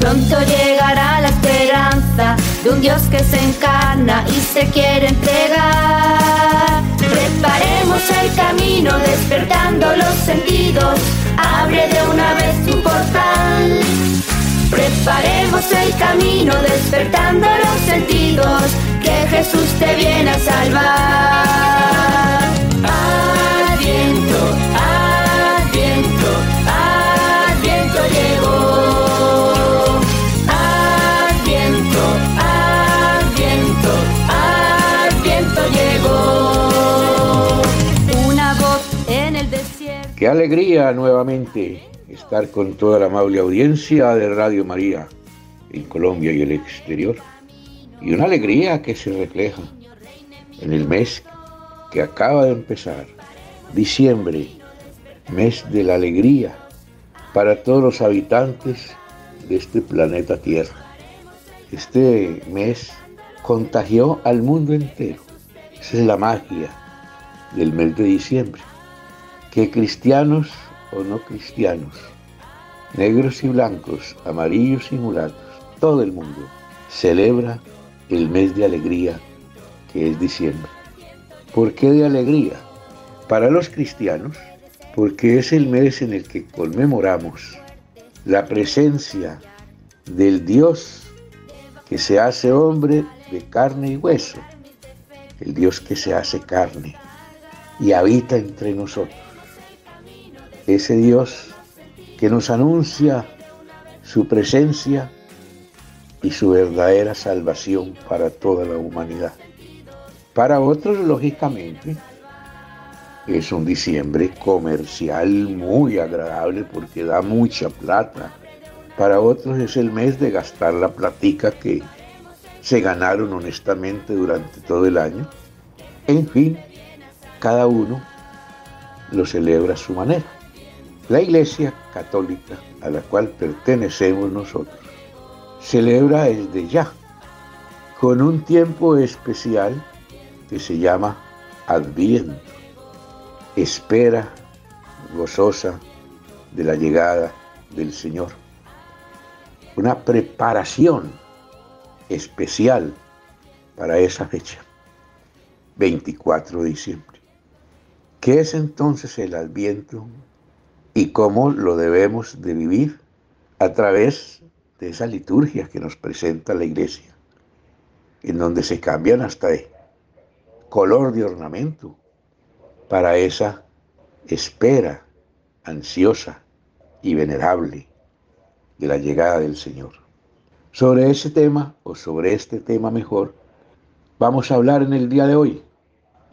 Pronto llegará la esperanza de un Dios que se encarna y se quiere entregar. Preparemos el camino despertando los sentidos, abre de una vez tu portal. Preparemos el camino despertando los sentidos, que Jesús te viene a salvar. Qué alegría nuevamente estar con toda la amable audiencia de Radio María en Colombia y el exterior. Y una alegría que se refleja en el mes que acaba de empezar, diciembre, mes de la alegría para todos los habitantes de este planeta Tierra. Este mes contagió al mundo entero. Esa es la magia del mes de diciembre. Que cristianos o no cristianos, negros y blancos, amarillos y mulatos, todo el mundo celebra el mes de alegría que es diciembre. ¿Por qué de alegría? Para los cristianos, porque es el mes en el que conmemoramos la presencia del Dios que se hace hombre de carne y hueso, el Dios que se hace carne y habita entre nosotros ese Dios que nos anuncia su presencia y su verdadera salvación para toda la humanidad. Para otros, lógicamente, es un diciembre comercial muy agradable porque da mucha plata. Para otros es el mes de gastar la platica que se ganaron honestamente durante todo el año. En fin, cada uno lo celebra a su manera. La Iglesia Católica a la cual pertenecemos nosotros celebra el de ya, con un tiempo especial que se llama Adviento, espera gozosa de la llegada del Señor. Una preparación especial para esa fecha, 24 de diciembre. ¿Qué es entonces el Adviento? Y cómo lo debemos de vivir a través de esa liturgia que nos presenta la iglesia, en donde se cambian hasta de color de ornamento para esa espera ansiosa y venerable de la llegada del Señor. Sobre ese tema, o sobre este tema mejor, vamos a hablar en el día de hoy.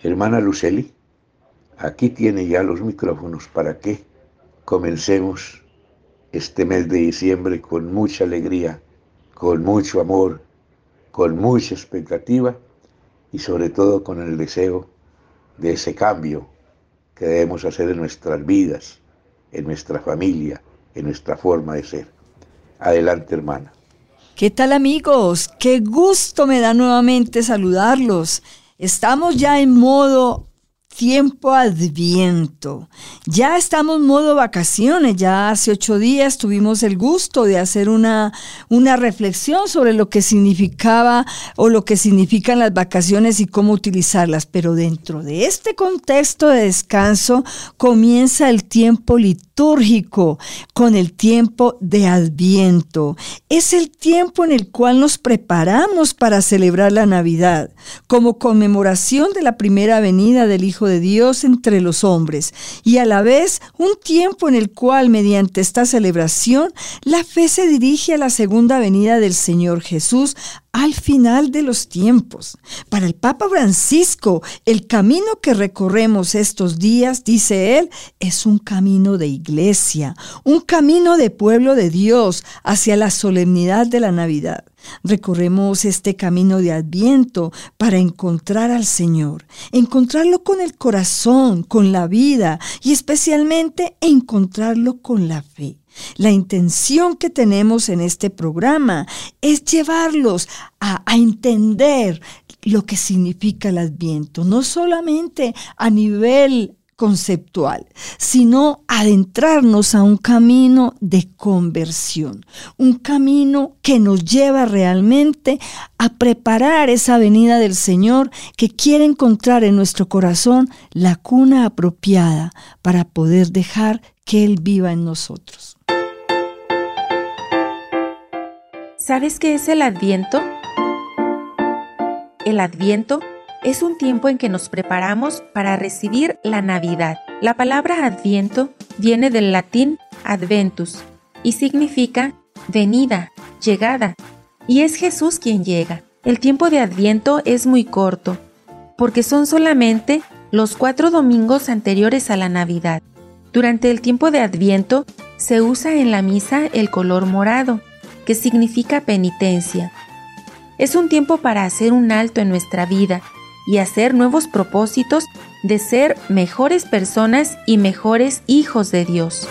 Hermana Luceli, aquí tiene ya los micrófonos para que comencemos este mes de diciembre con mucha alegría, con mucho amor, con mucha expectativa y sobre todo con el deseo de ese cambio que debemos hacer en nuestras vidas, en nuestra familia, en nuestra forma de ser. Adelante, hermana. ¿Qué tal amigos? Qué gusto me da nuevamente saludarlos. Estamos ya en modo tiempo adviento. Ya estamos modo vacaciones, ya hace ocho días tuvimos el gusto de hacer una, una reflexión sobre lo que significaba o lo que significan las vacaciones y cómo utilizarlas, pero dentro de este contexto de descanso comienza el tiempo litúrgico con el tiempo de adviento. Es el tiempo en el cual nos preparamos para celebrar la Navidad como conmemoración de la primera venida del Hijo de Dios entre los hombres y a la vez un tiempo en el cual mediante esta celebración la fe se dirige a la segunda venida del Señor Jesús al final de los tiempos. Para el Papa Francisco, el camino que recorremos estos días, dice él, es un camino de iglesia, un camino de pueblo de Dios hacia la solemnidad de la Navidad. Recorremos este camino de adviento para encontrar al Señor, encontrarlo con el corazón, con la vida y especialmente encontrarlo con la fe. La intención que tenemos en este programa es llevarlos a, entender lo que significa el adviento, no solamente a nivel conceptual, sino adentrarnos a un camino de conversión, un camino que nos lleva realmente a preparar esa venida del Señor que quiere encontrar en nuestro corazón la cuna apropiada para poder dejar que Él viva en nosotros. ¿Sabes qué es el adviento? El adviento es un tiempo en que nos preparamos para recibir la Navidad. La palabra adviento viene del latín adventus y significa venida, llegada, y es Jesús quien llega. El tiempo de adviento es muy corto, porque son solamente los cuatro domingos anteriores a la Navidad. Durante el tiempo de adviento se usa en la misa el color morado, que significa penitencia. Es un tiempo para hacer un alto en nuestra vida y hacer nuevos propósitos de ser mejores personas y mejores hijos de Dios.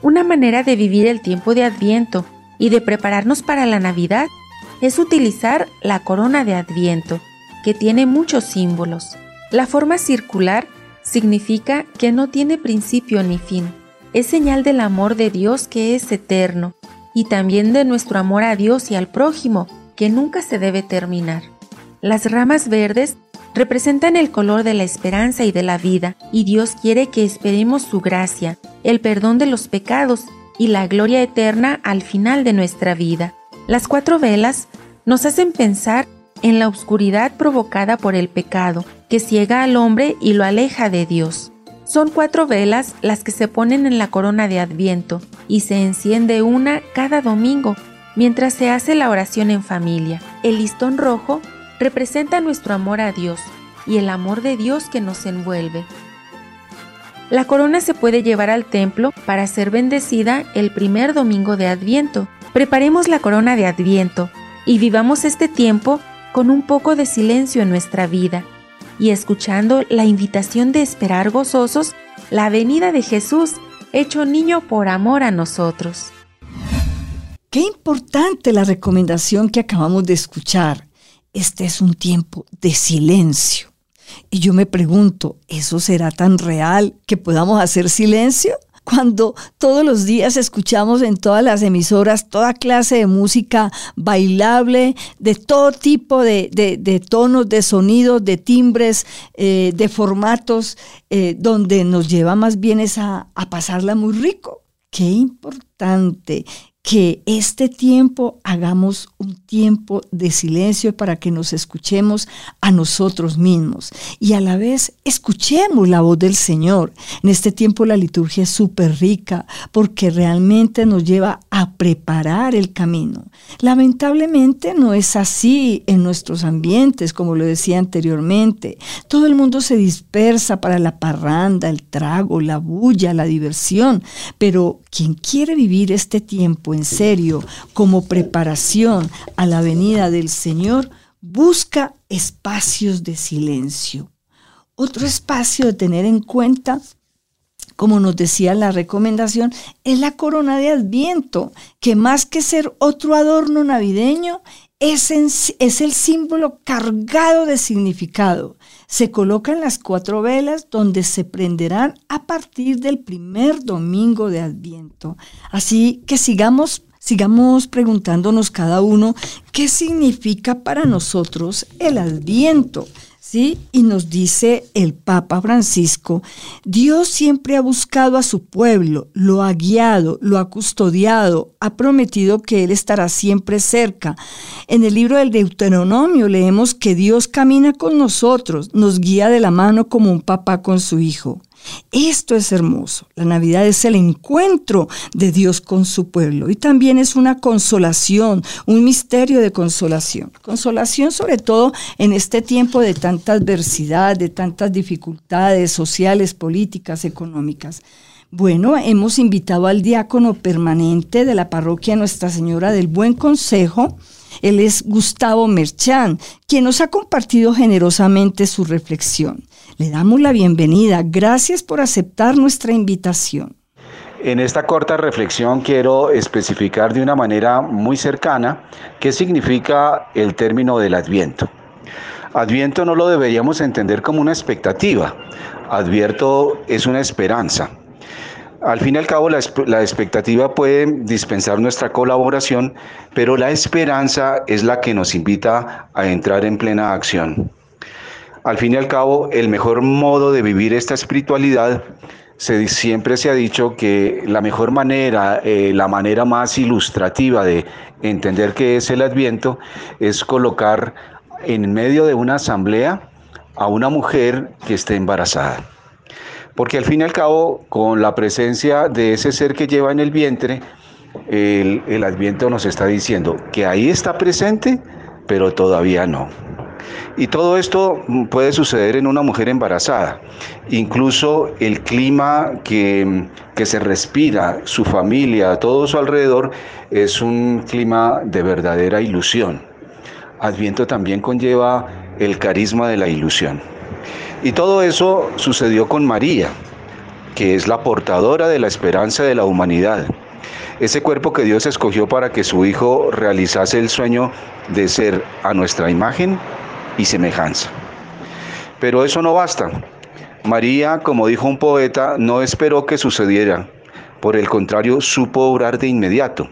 Una manera de vivir el tiempo de Adviento y de prepararnos para la Navidad es utilizar la corona de Adviento, que tiene muchos símbolos. La forma circular significa que no tiene principio ni fin. Es señal del amor de Dios que es eterno y también de nuestro amor a Dios y al prójimo, que nunca se debe terminar. Las ramas verdes representan el color de la esperanza y de la vida, y Dios quiere que esperemos su gracia, el perdón de los pecados y la gloria eterna al final de nuestra vida. Las cuatro velas nos hacen pensar en la oscuridad provocada por el pecado, que ciega al hombre y lo aleja de Dios. Son cuatro velas las que se ponen en la corona de Adviento y se enciende una cada domingo mientras se hace la oración en familia. El listón rojo representa nuestro amor a Dios y el amor de Dios que nos envuelve. La corona se puede llevar al templo para ser bendecida el primer domingo de Adviento. Preparemos la corona de Adviento y vivamos este tiempo con un poco de silencio en nuestra vida y escuchando la invitación de esperar gozosos la venida de Jesús hecho niño por amor a nosotros. Qué importante la recomendación que acabamos de escuchar este es un tiempo de silencio. Y yo me pregunto, ¿eso será tan real que podamos hacer silencio? Cuando todos los días escuchamos en todas las emisoras toda clase de música bailable, de todo tipo de, tonos, de sonidos, de timbres, eh, de formatos, eh, donde nos lleva más bien a pasarla muy rico. Qué importante que este tiempo hagamos un tiempo de silencio para que nos escuchemos a nosotros mismos y a la vez escuchemos la voz del Señor. En este tiempo la liturgia es súper rica porque realmente nos lleva a preparar el camino. Lamentablemente no es así en nuestros ambientes, como lo decía anteriormente. Todo el mundo se dispersa para la parranda, el trago, la bulla, la diversión, pero quien quiere vivir este tiempo en serio como preparación a la venida del Señor, busca espacios de silencio. Otro espacio de tener en cuenta como nos decía la recomendación, es la corona de Adviento, que más que ser otro adorno navideño, es, es, el símbolo cargado de significado. Se colocan las cuatro velas donde se prenderán a partir del primer domingo de Adviento. Así que sigamos sigamos preguntándonos cada uno qué significa para nosotros el adviento. ¿Sí? Y nos dice el Papa Francisco, Dios siempre ha buscado a su pueblo, lo ha guiado, lo ha custodiado, ha prometido que Él estará siempre cerca. En el libro del Deuteronomio leemos que Dios camina con nosotros, nos guía de la mano como un papá con su hijo. Esto es hermoso. La Navidad es el encuentro de Dios con su pueblo y también es una consolación, un misterio de consolación. Consolación sobre todo en este tiempo de tanta adversidad, de tantas dificultades sociales, políticas, económicas. Bueno, hemos invitado al diácono permanente de la parroquia Nuestra Señora del Buen Consejo. Él es Gustavo Merchán, quien nos ha compartido generosamente su reflexión. Le damos la bienvenida. Gracias por aceptar nuestra invitación. En esta corta reflexión quiero especificar de una manera muy cercana qué significa el término del adviento. Adviento no lo deberíamos entender como una expectativa. Advierto es una esperanza. Al fin y al cabo, la, expectativa puede dispensar nuestra colaboración, pero la esperanza es la que nos invita a entrar en plena acción. Al fin y al cabo, el mejor modo de vivir esta espiritualidad siempre se ha dicho que la mejor manera, eh, la manera más ilustrativa de entender qué es el adviento es colocar en medio de una asamblea a una mujer que esté embarazada. Porque al fin y al cabo, con la presencia de ese ser que lleva en el vientre, el, el adviento nos está diciendo que ahí está presente, pero todavía no. Y todo esto puede suceder en una mujer embarazada. Incluso el clima que, que, se respira, su familia, todo su alrededor, es un clima de verdadera ilusión. Adviento también conlleva el carisma de la ilusión. Y todo eso sucedió con María, que es la portadora de la esperanza de la humanidad. Ese cuerpo que Dios escogió para que su Hijo realizase el sueño de ser a nuestra imagen y semejanza. Pero eso no basta. María, como dijo un poeta, no esperó que sucediera. Por el contrario, supo obrar de inmediato.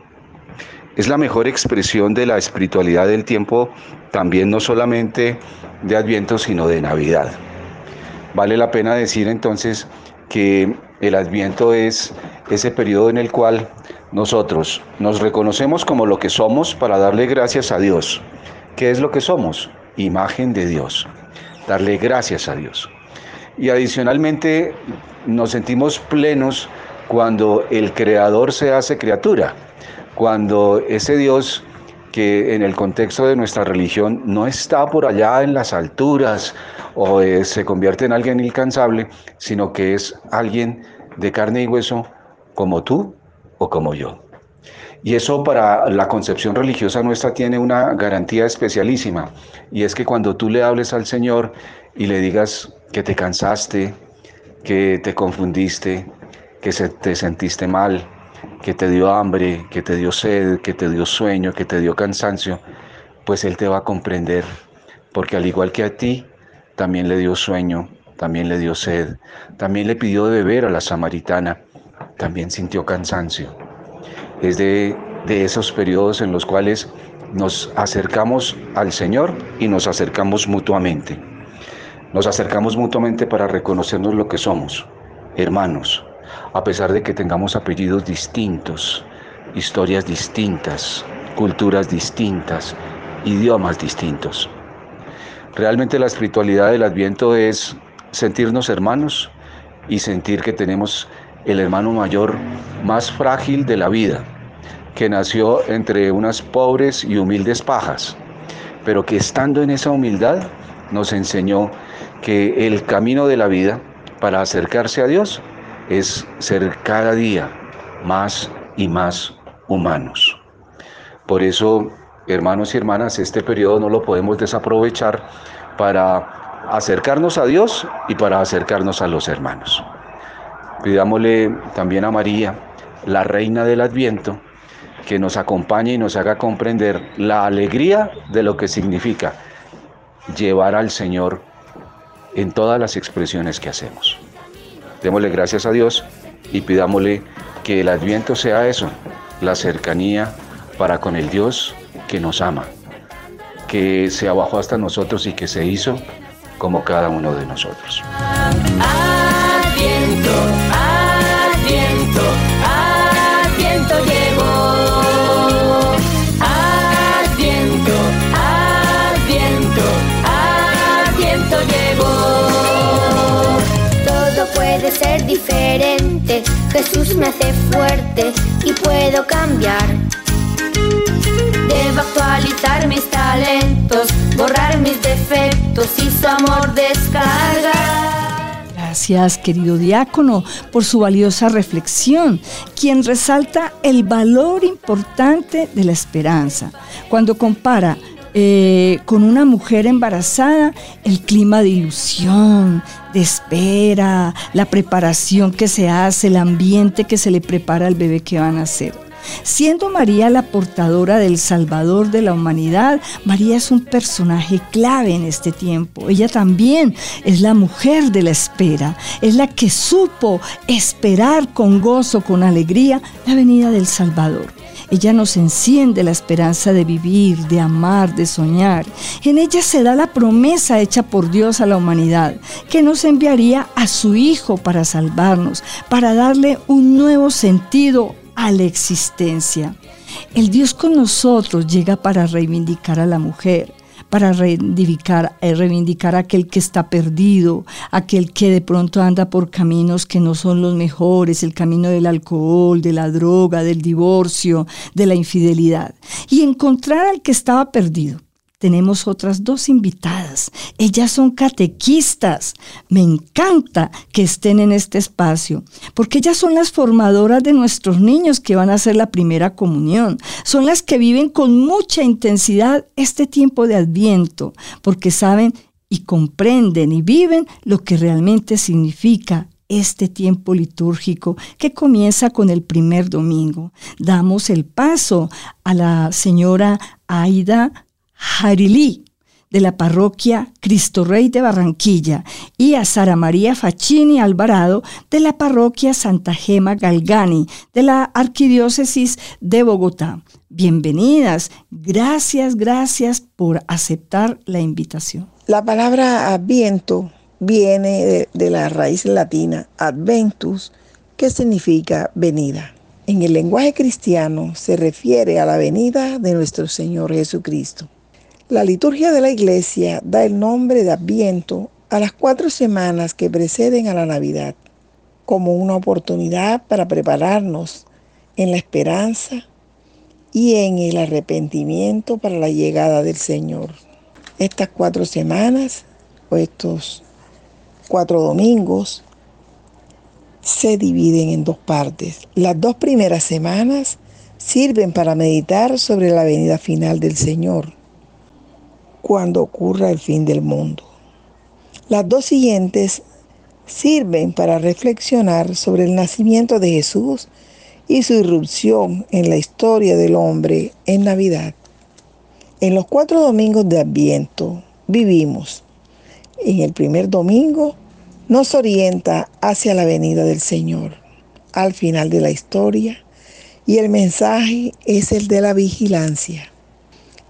Es la mejor expresión de la espiritualidad del tiempo, también no solamente de Adviento, sino de Navidad. Vale la pena decir entonces que el adviento es ese periodo en el cual nosotros nos reconocemos como lo que somos para darle gracias a Dios. ¿Qué es lo que somos? Imagen de Dios. Darle gracias a Dios. Y adicionalmente nos sentimos plenos cuando el Creador se hace criatura, cuando ese Dios que en el contexto de nuestra religión no está por allá en las alturas o eh, se convierte en alguien incansable, sino que es alguien de carne y hueso como tú o como yo. Y eso para la concepción religiosa nuestra tiene una garantía especialísima, y es que cuando tú le hables al Señor y le digas que te cansaste, que te confundiste, que te sentiste mal, que te dio hambre, que te dio sed, que te dio sueño, que te dio cansancio, pues Él te va a comprender, porque al igual que a ti, también le dio sueño, también le dio sed, también le pidió de beber a la samaritana, también sintió cansancio. Es de, de esos periodos en los cuales nos acercamos al Señor y nos acercamos mutuamente. Nos acercamos mutuamente para reconocernos lo que somos, hermanos, a pesar de que tengamos apellidos distintos, historias distintas, culturas distintas, idiomas distintos. Realmente la espiritualidad del adviento es sentirnos hermanos y sentir que tenemos el hermano mayor más frágil de la vida, que nació entre unas pobres y humildes pajas, pero que estando en esa humildad nos enseñó que el camino de la vida para acercarse a Dios es ser cada día más y más humanos. Por eso, hermanos y hermanas, este periodo no lo podemos desaprovechar para acercarnos a Dios y para acercarnos a los hermanos. Pidámosle también a María, la reina del Adviento, que nos acompañe y nos haga comprender la alegría de lo que significa llevar al Señor en todas las expresiones que hacemos. Démosle gracias a Dios y pidámosle que el adviento sea eso, la cercanía para con el Dios que nos ama, que se abajó hasta nosotros y que se hizo como cada uno de nosotros. Adviento, diferente. Jesús me hace fuerte y puedo cambiar. Debo actualizar mis talentos, borrar mis defectos y su amor descargar. Gracias, querido diácono, por su valiosa reflexión, quien resalta el valor importante de la esperanza, cuando compara eh, con una mujer embarazada, el clima de ilusión, de espera, la preparación que se hace, el ambiente que se le prepara al bebé que van a nacer. Siendo María la portadora del Salvador de la humanidad, María es un personaje clave en este tiempo. Ella también es la mujer de la espera, es la que supo esperar con gozo, con alegría, la venida del Salvador. Ella nos enciende la esperanza de vivir, de amar, de soñar. En ella se da la promesa hecha por Dios a la humanidad, que nos enviaría a su Hijo para salvarnos, para darle un nuevo sentido a la existencia. El Dios con nosotros llega para reivindicar a la mujer, para reivindicar, eh, reivindicar aquel que está perdido, aquel que de pronto anda por caminos que no son los mejores, el camino del alcohol, de la droga, del divorcio, de la infidelidad, y encontrar al que estaba perdido tenemos otras dos invitadas. Ellas son catequistas. Me encanta que estén en este espacio, porque ellas son las formadoras de nuestros niños que van a hacer la primera comunión. Son las que viven con mucha intensidad este tiempo de adviento, porque saben y comprenden y viven lo que realmente significa este tiempo litúrgico que comienza con el primer domingo. Damos el paso a la señora Aida Jarilí de la parroquia Cristo Rey de Barranquilla y a Sara María Facchini Alvarado de la parroquia Santa Gema Galgani de la Arquidiócesis de Bogotá. Bienvenidas, gracias, gracias por aceptar la invitación. La palabra adviento viene de, de la raíz latina adventus, que significa venida. En el lenguaje cristiano se refiere a la venida de nuestro Señor Jesucristo. La liturgia de la iglesia da el nombre de Adviento a las cuatro semanas que preceden a la Navidad, como una oportunidad para prepararnos en la esperanza y en el arrepentimiento para la llegada del Señor. Estas cuatro semanas o estos cuatro domingos se dividen en dos partes. Las dos primeras semanas sirven para meditar sobre la venida final del Señor cuando ocurra el fin del mundo. Las dos siguientes sirven para reflexionar sobre el nacimiento de Jesús y su irrupción en la historia del hombre en Navidad. En los cuatro domingos de Adviento vivimos. En el primer domingo nos orienta hacia la venida del Señor, al final de la historia, y el mensaje es el de la vigilancia.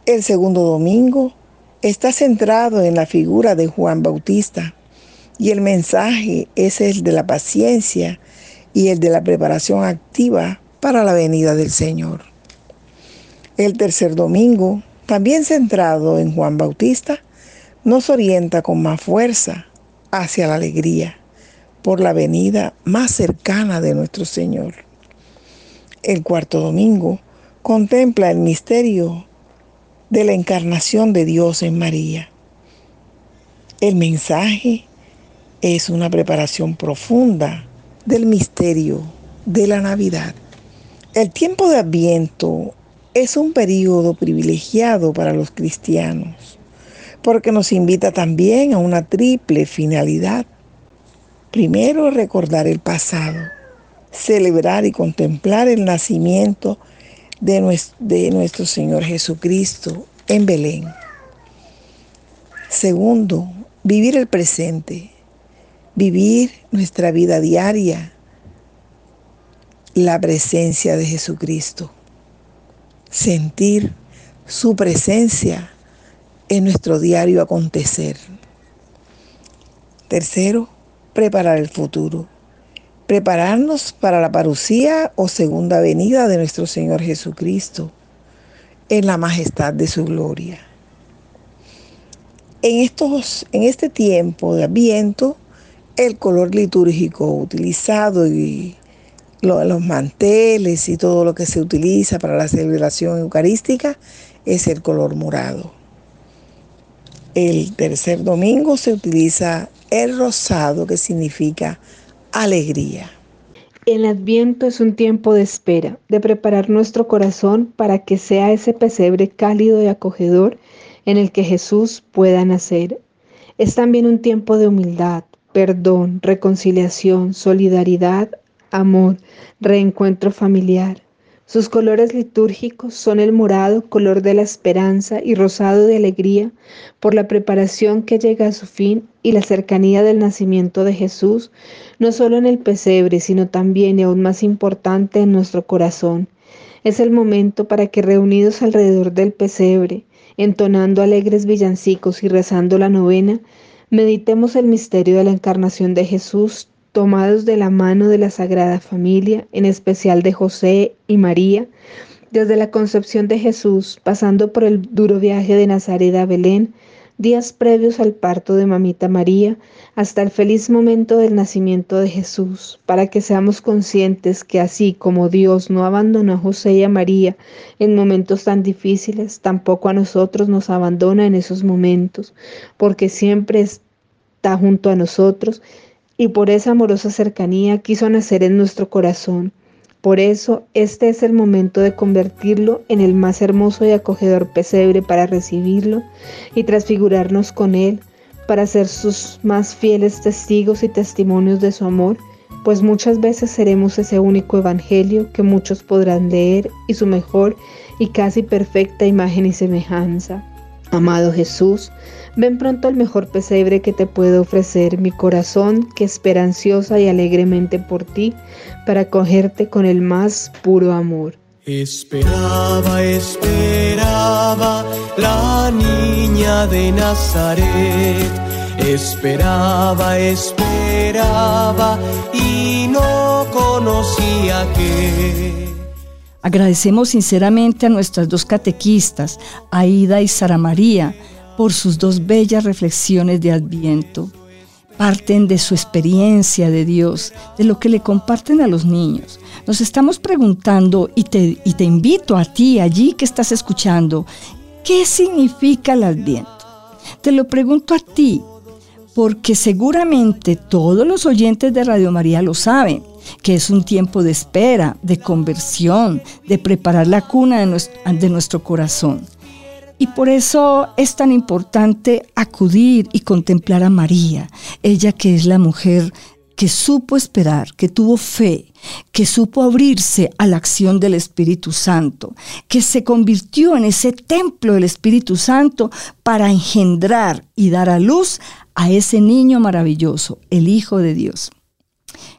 El segundo domingo está centrado en la figura de Juan Bautista y el mensaje es el de la paciencia y el de la preparación activa para la venida del Señor. El tercer domingo, también centrado en Juan Bautista, nos orienta con más fuerza hacia la alegría por la venida más cercana de nuestro Señor. El cuarto domingo contempla el misterio de la encarnación de Dios en María. El mensaje es una preparación profunda del misterio de la Navidad. El tiempo de Adviento es un periodo privilegiado para los cristianos porque nos invita también a una triple finalidad. Primero, recordar el pasado, celebrar y contemplar el nacimiento de nuestro, Señor Jesucristo en Belén. Segundo, vivir el presente, vivir nuestra vida diaria, la presencia de Jesucristo, sentir su presencia en nuestro diario acontecer. Tercero, preparar el futuro prepararnos para la parucía o segunda venida de nuestro Señor Jesucristo en la majestad de su gloria. En, estos, en este tiempo de Adviento, el color litúrgico utilizado y los manteles y todo lo que se utiliza para la celebración eucarística es el color morado. El tercer domingo se utiliza el rosado que significa alegría. El adviento es un tiempo de espera, de preparar nuestro corazón para que sea ese pesebre cálido y acogedor en el que Jesús pueda nacer. Es también un tiempo de humildad, perdón, reconciliación, solidaridad, amor, reencuentro familiar. Sus colores litúrgicos son el morado, color de la esperanza, y rosado de alegría por la preparación que llega a su fin y la cercanía del nacimiento de Jesús, no solo en el pesebre, sino también y aún más importante en nuestro corazón. Es el momento para que reunidos alrededor del pesebre, entonando alegres villancicos y rezando la novena, meditemos el misterio de la encarnación de Jesús tomados de la mano de la Sagrada Familia, en especial de José y María, desde la concepción de Jesús, pasando por el duro viaje de Nazaret a Belén, días previos al parto de Mamita María, hasta el feliz momento del nacimiento de Jesús, para que seamos conscientes que así como Dios no abandonó a José y a María en momentos tan difíciles, tampoco a nosotros nos abandona en esos momentos, porque siempre está junto a nosotros y por esa amorosa cercanía quiso nacer en nuestro corazón. Por eso este es el momento de convertirlo en el más hermoso y acogedor pesebre para recibirlo y transfigurarnos con él, para ser sus más fieles testigos y testimonios de su amor, pues muchas veces seremos ese único evangelio que muchos podrán leer y su mejor y casi perfecta imagen y semejanza. Amado Jesús, ven pronto al mejor pesebre que te puedo ofrecer mi corazón, que espera ansiosa y alegremente por ti, para acogerte con el más puro amor. Esperaba, esperaba la niña de Nazaret. Esperaba, esperaba y no conocía que Agradecemos sinceramente a nuestras dos catequistas, Aida y Sara María, por sus dos bellas reflexiones de Adviento. Parten de su experiencia de Dios, de lo que le comparten a los niños. Nos estamos preguntando, y te, y te invito a ti allí que estás escuchando, ¿qué significa el Adviento? Te lo pregunto a ti, porque seguramente todos los oyentes de Radio María lo saben que es un tiempo de espera, de conversión, de preparar la cuna de nuestro, corazón. Y por eso es tan importante acudir y contemplar a María, ella que es la mujer que supo esperar, que tuvo fe, que supo abrirse a la acción del Espíritu Santo, que se convirtió en ese templo del Espíritu Santo para engendrar y dar a luz a ese niño maravilloso, el Hijo de Dios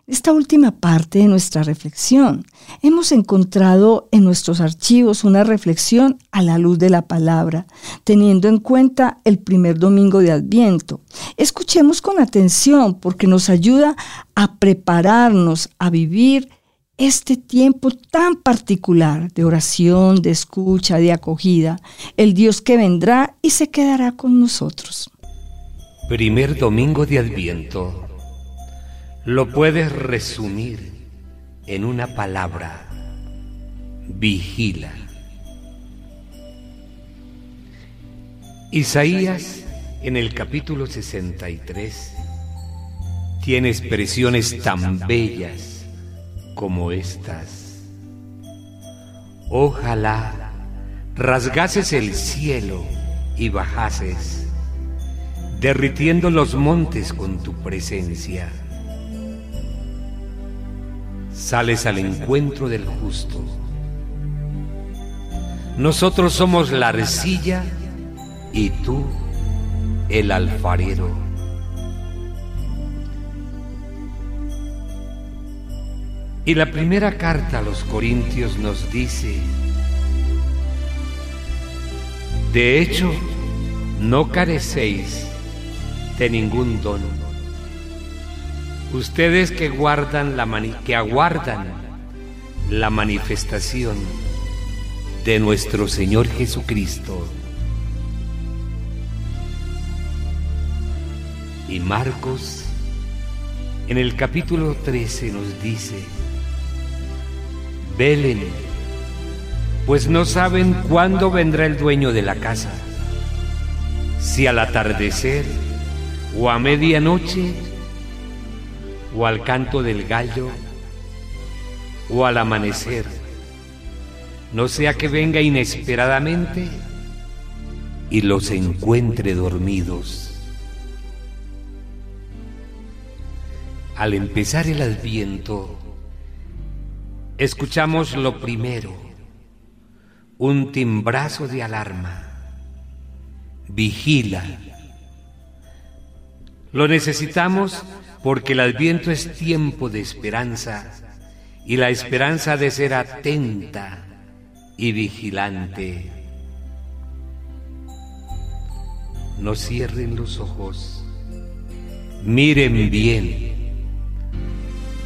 esta última parte de nuestra reflexión. Hemos encontrado en nuestros archivos una reflexión a la luz de la palabra, teniendo en cuenta el primer domingo de Adviento. Escuchemos con atención porque nos ayuda a prepararnos a vivir este tiempo tan particular de oración, de escucha, de acogida, el Dios que vendrá y se quedará con nosotros. Primer domingo de Adviento lo puedes resumir en una palabra, vigila. Isaías en el capítulo 63 tiene expresiones tan bellas como estas. Ojalá rasgases el cielo y bajases, derritiendo los montes con tu presencia sales al encuentro del justo. Nosotros somos la arcilla y tú el alfarero. Y la primera carta a los Corintios nos dice, de hecho, no carecéis de ningún don Ustedes que guardan la que aguardan la manifestación de nuestro Señor Jesucristo. Y Marcos en el capítulo 13 nos dice, velen, pues no saben cuándo vendrá el dueño de la casa, si al atardecer o a medianoche o al canto del gallo o al amanecer, no sea que venga inesperadamente y los encuentre dormidos. Al empezar el adviento, escuchamos lo primero, un timbrazo de alarma. Vigila. Lo necesitamos porque el adviento es tiempo de esperanza y la esperanza de ser atenta y vigilante. No cierren los ojos, miren bien,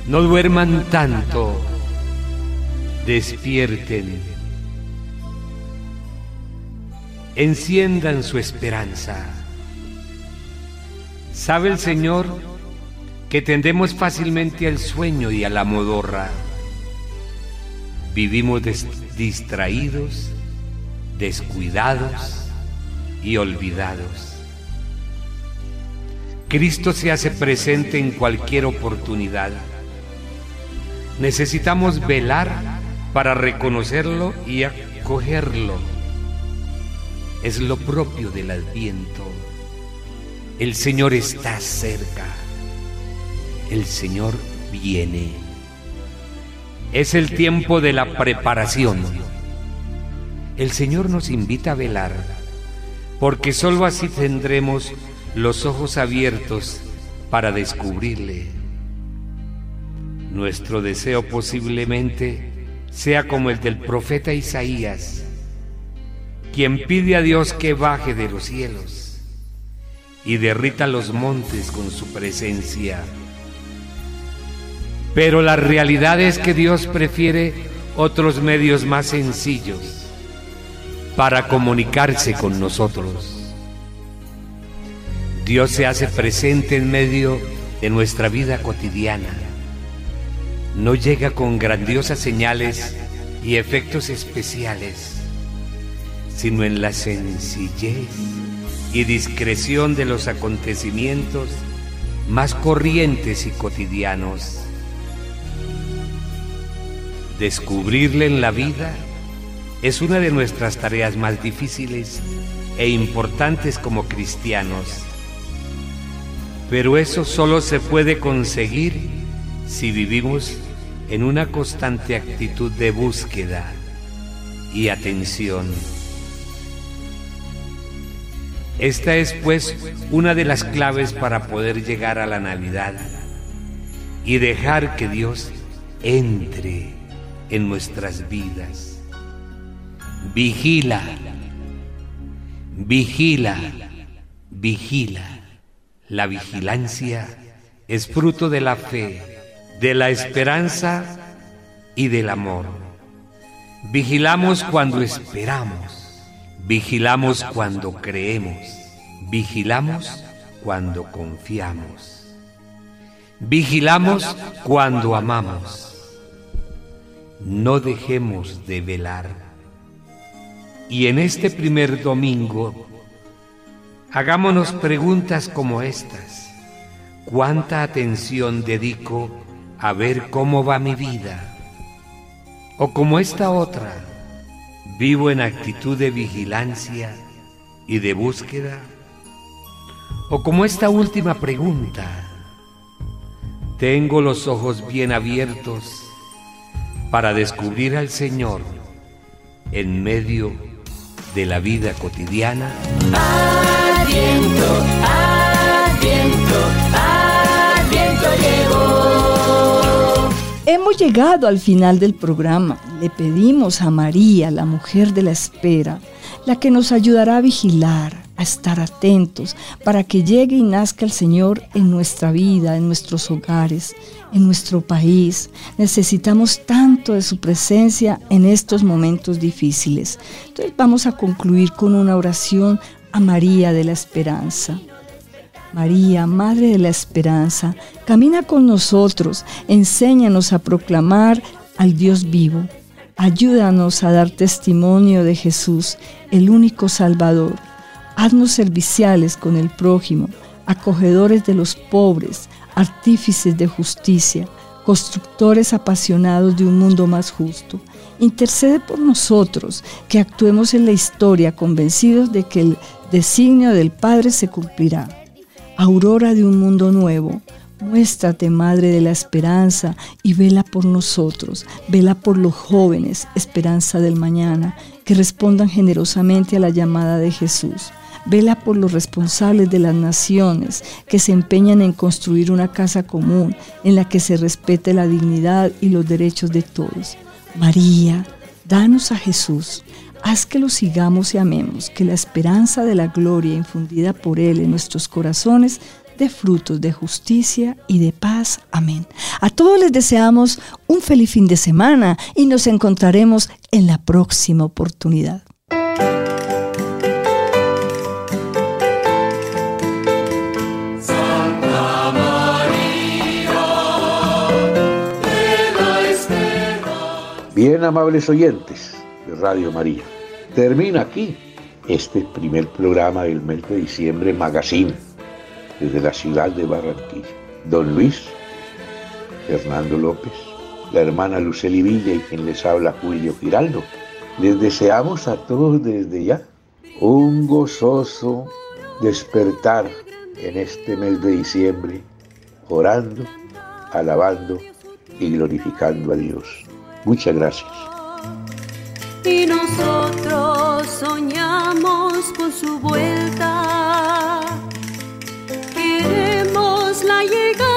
no duerman tanto, despierten, enciendan su esperanza. ¿Sabe el Señor que tendemos fácilmente al sueño y a la modorra? Vivimos distraídos, descuidados y olvidados. Cristo se hace presente en cualquier oportunidad. Necesitamos velar para reconocerlo y acogerlo. Es lo propio del adviento. El Señor está cerca. El Señor viene. Es el tiempo de la preparación. El Señor nos invita a velar, porque sólo así tendremos los ojos abiertos para descubrirle. Nuestro deseo posiblemente sea como el del profeta Isaías, quien pide a Dios que baje de los cielos y derrita los montes con su presencia. Pero la realidad es que Dios prefiere otros medios más sencillos para comunicarse con nosotros. Dios se hace presente en medio de nuestra vida cotidiana. No llega con grandiosas señales y efectos especiales, sino en la sencillez y discreción de los acontecimientos más corrientes y cotidianos. Descubrirle en la vida es una de nuestras tareas más difíciles e importantes como cristianos. Pero eso solo se puede conseguir si vivimos en una constante actitud de búsqueda y atención. Esta es pues una de las claves para poder llegar a la Navidad y dejar que Dios entre en nuestras vidas. Vigila, vigila, vigila. La vigilancia es fruto de la fe, de la esperanza y del amor. Vigilamos cuando esperamos, vigilamos cuando creemos, vigilamos cuando confiamos, vigilamos cuando amamos no dejemos de velar. Y en este primer domingo, hagámonos preguntas como estas. ¿Cuánta atención dedico a ver cómo va mi vida? O como esta otra, ¿vivo en actitud de vigilancia y de búsqueda? O como esta última pregunta, ¿tengo los ojos bien abiertos para descubrir al Señor en medio de la vida cotidiana. Adviento, adviento, Hemos llegado al final del programa. Le pedimos a María, la mujer de la espera, la que nos ayudará a vigilar, a estar atentos, para que llegue y nazca el Señor en nuestra vida, en nuestros hogares, en nuestro país. Necesitamos tanto de su presencia en estos momentos difíciles. Entonces vamos a concluir con una oración a María de la Esperanza. María, Madre de la Esperanza, camina con nosotros, enséñanos a proclamar al Dios vivo. Ayúdanos a dar testimonio de Jesús, el único Salvador. Haznos serviciales con el prójimo, acogedores de los pobres, artífices de justicia, constructores apasionados de un mundo más justo. Intercede por nosotros, que actuemos en la historia convencidos de que el designio del Padre se cumplirá. Aurora de un mundo nuevo, Muéstrate, Madre de la Esperanza, y vela por nosotros, vela por los jóvenes, esperanza del mañana, que respondan generosamente a la llamada de Jesús. Vela por los responsables de las naciones que se empeñan en construir una casa común en la que se respete la dignidad y los derechos de todos. María, danos a Jesús. Haz que lo sigamos y amemos, que la esperanza de la gloria infundida por Él en nuestros corazones de frutos de justicia y de paz. Amén. A todos les deseamos un feliz fin de semana y nos encontraremos en la próxima oportunidad. Bien, amables oyentes Radio María, termina aquí este primer programa del mes de diciembre, Magazine desde la ciudad de Barranquilla. Don Luis, Fernando López, la hermana Luceli Villa y quien les habla Julio Giraldo. Les deseamos a todos desde ya un gozoso despertar en este mes de diciembre, orando, alabando y glorificando a Dios. Muchas gracias y nosotros soñamos con su vuelta. Queremos la llegada.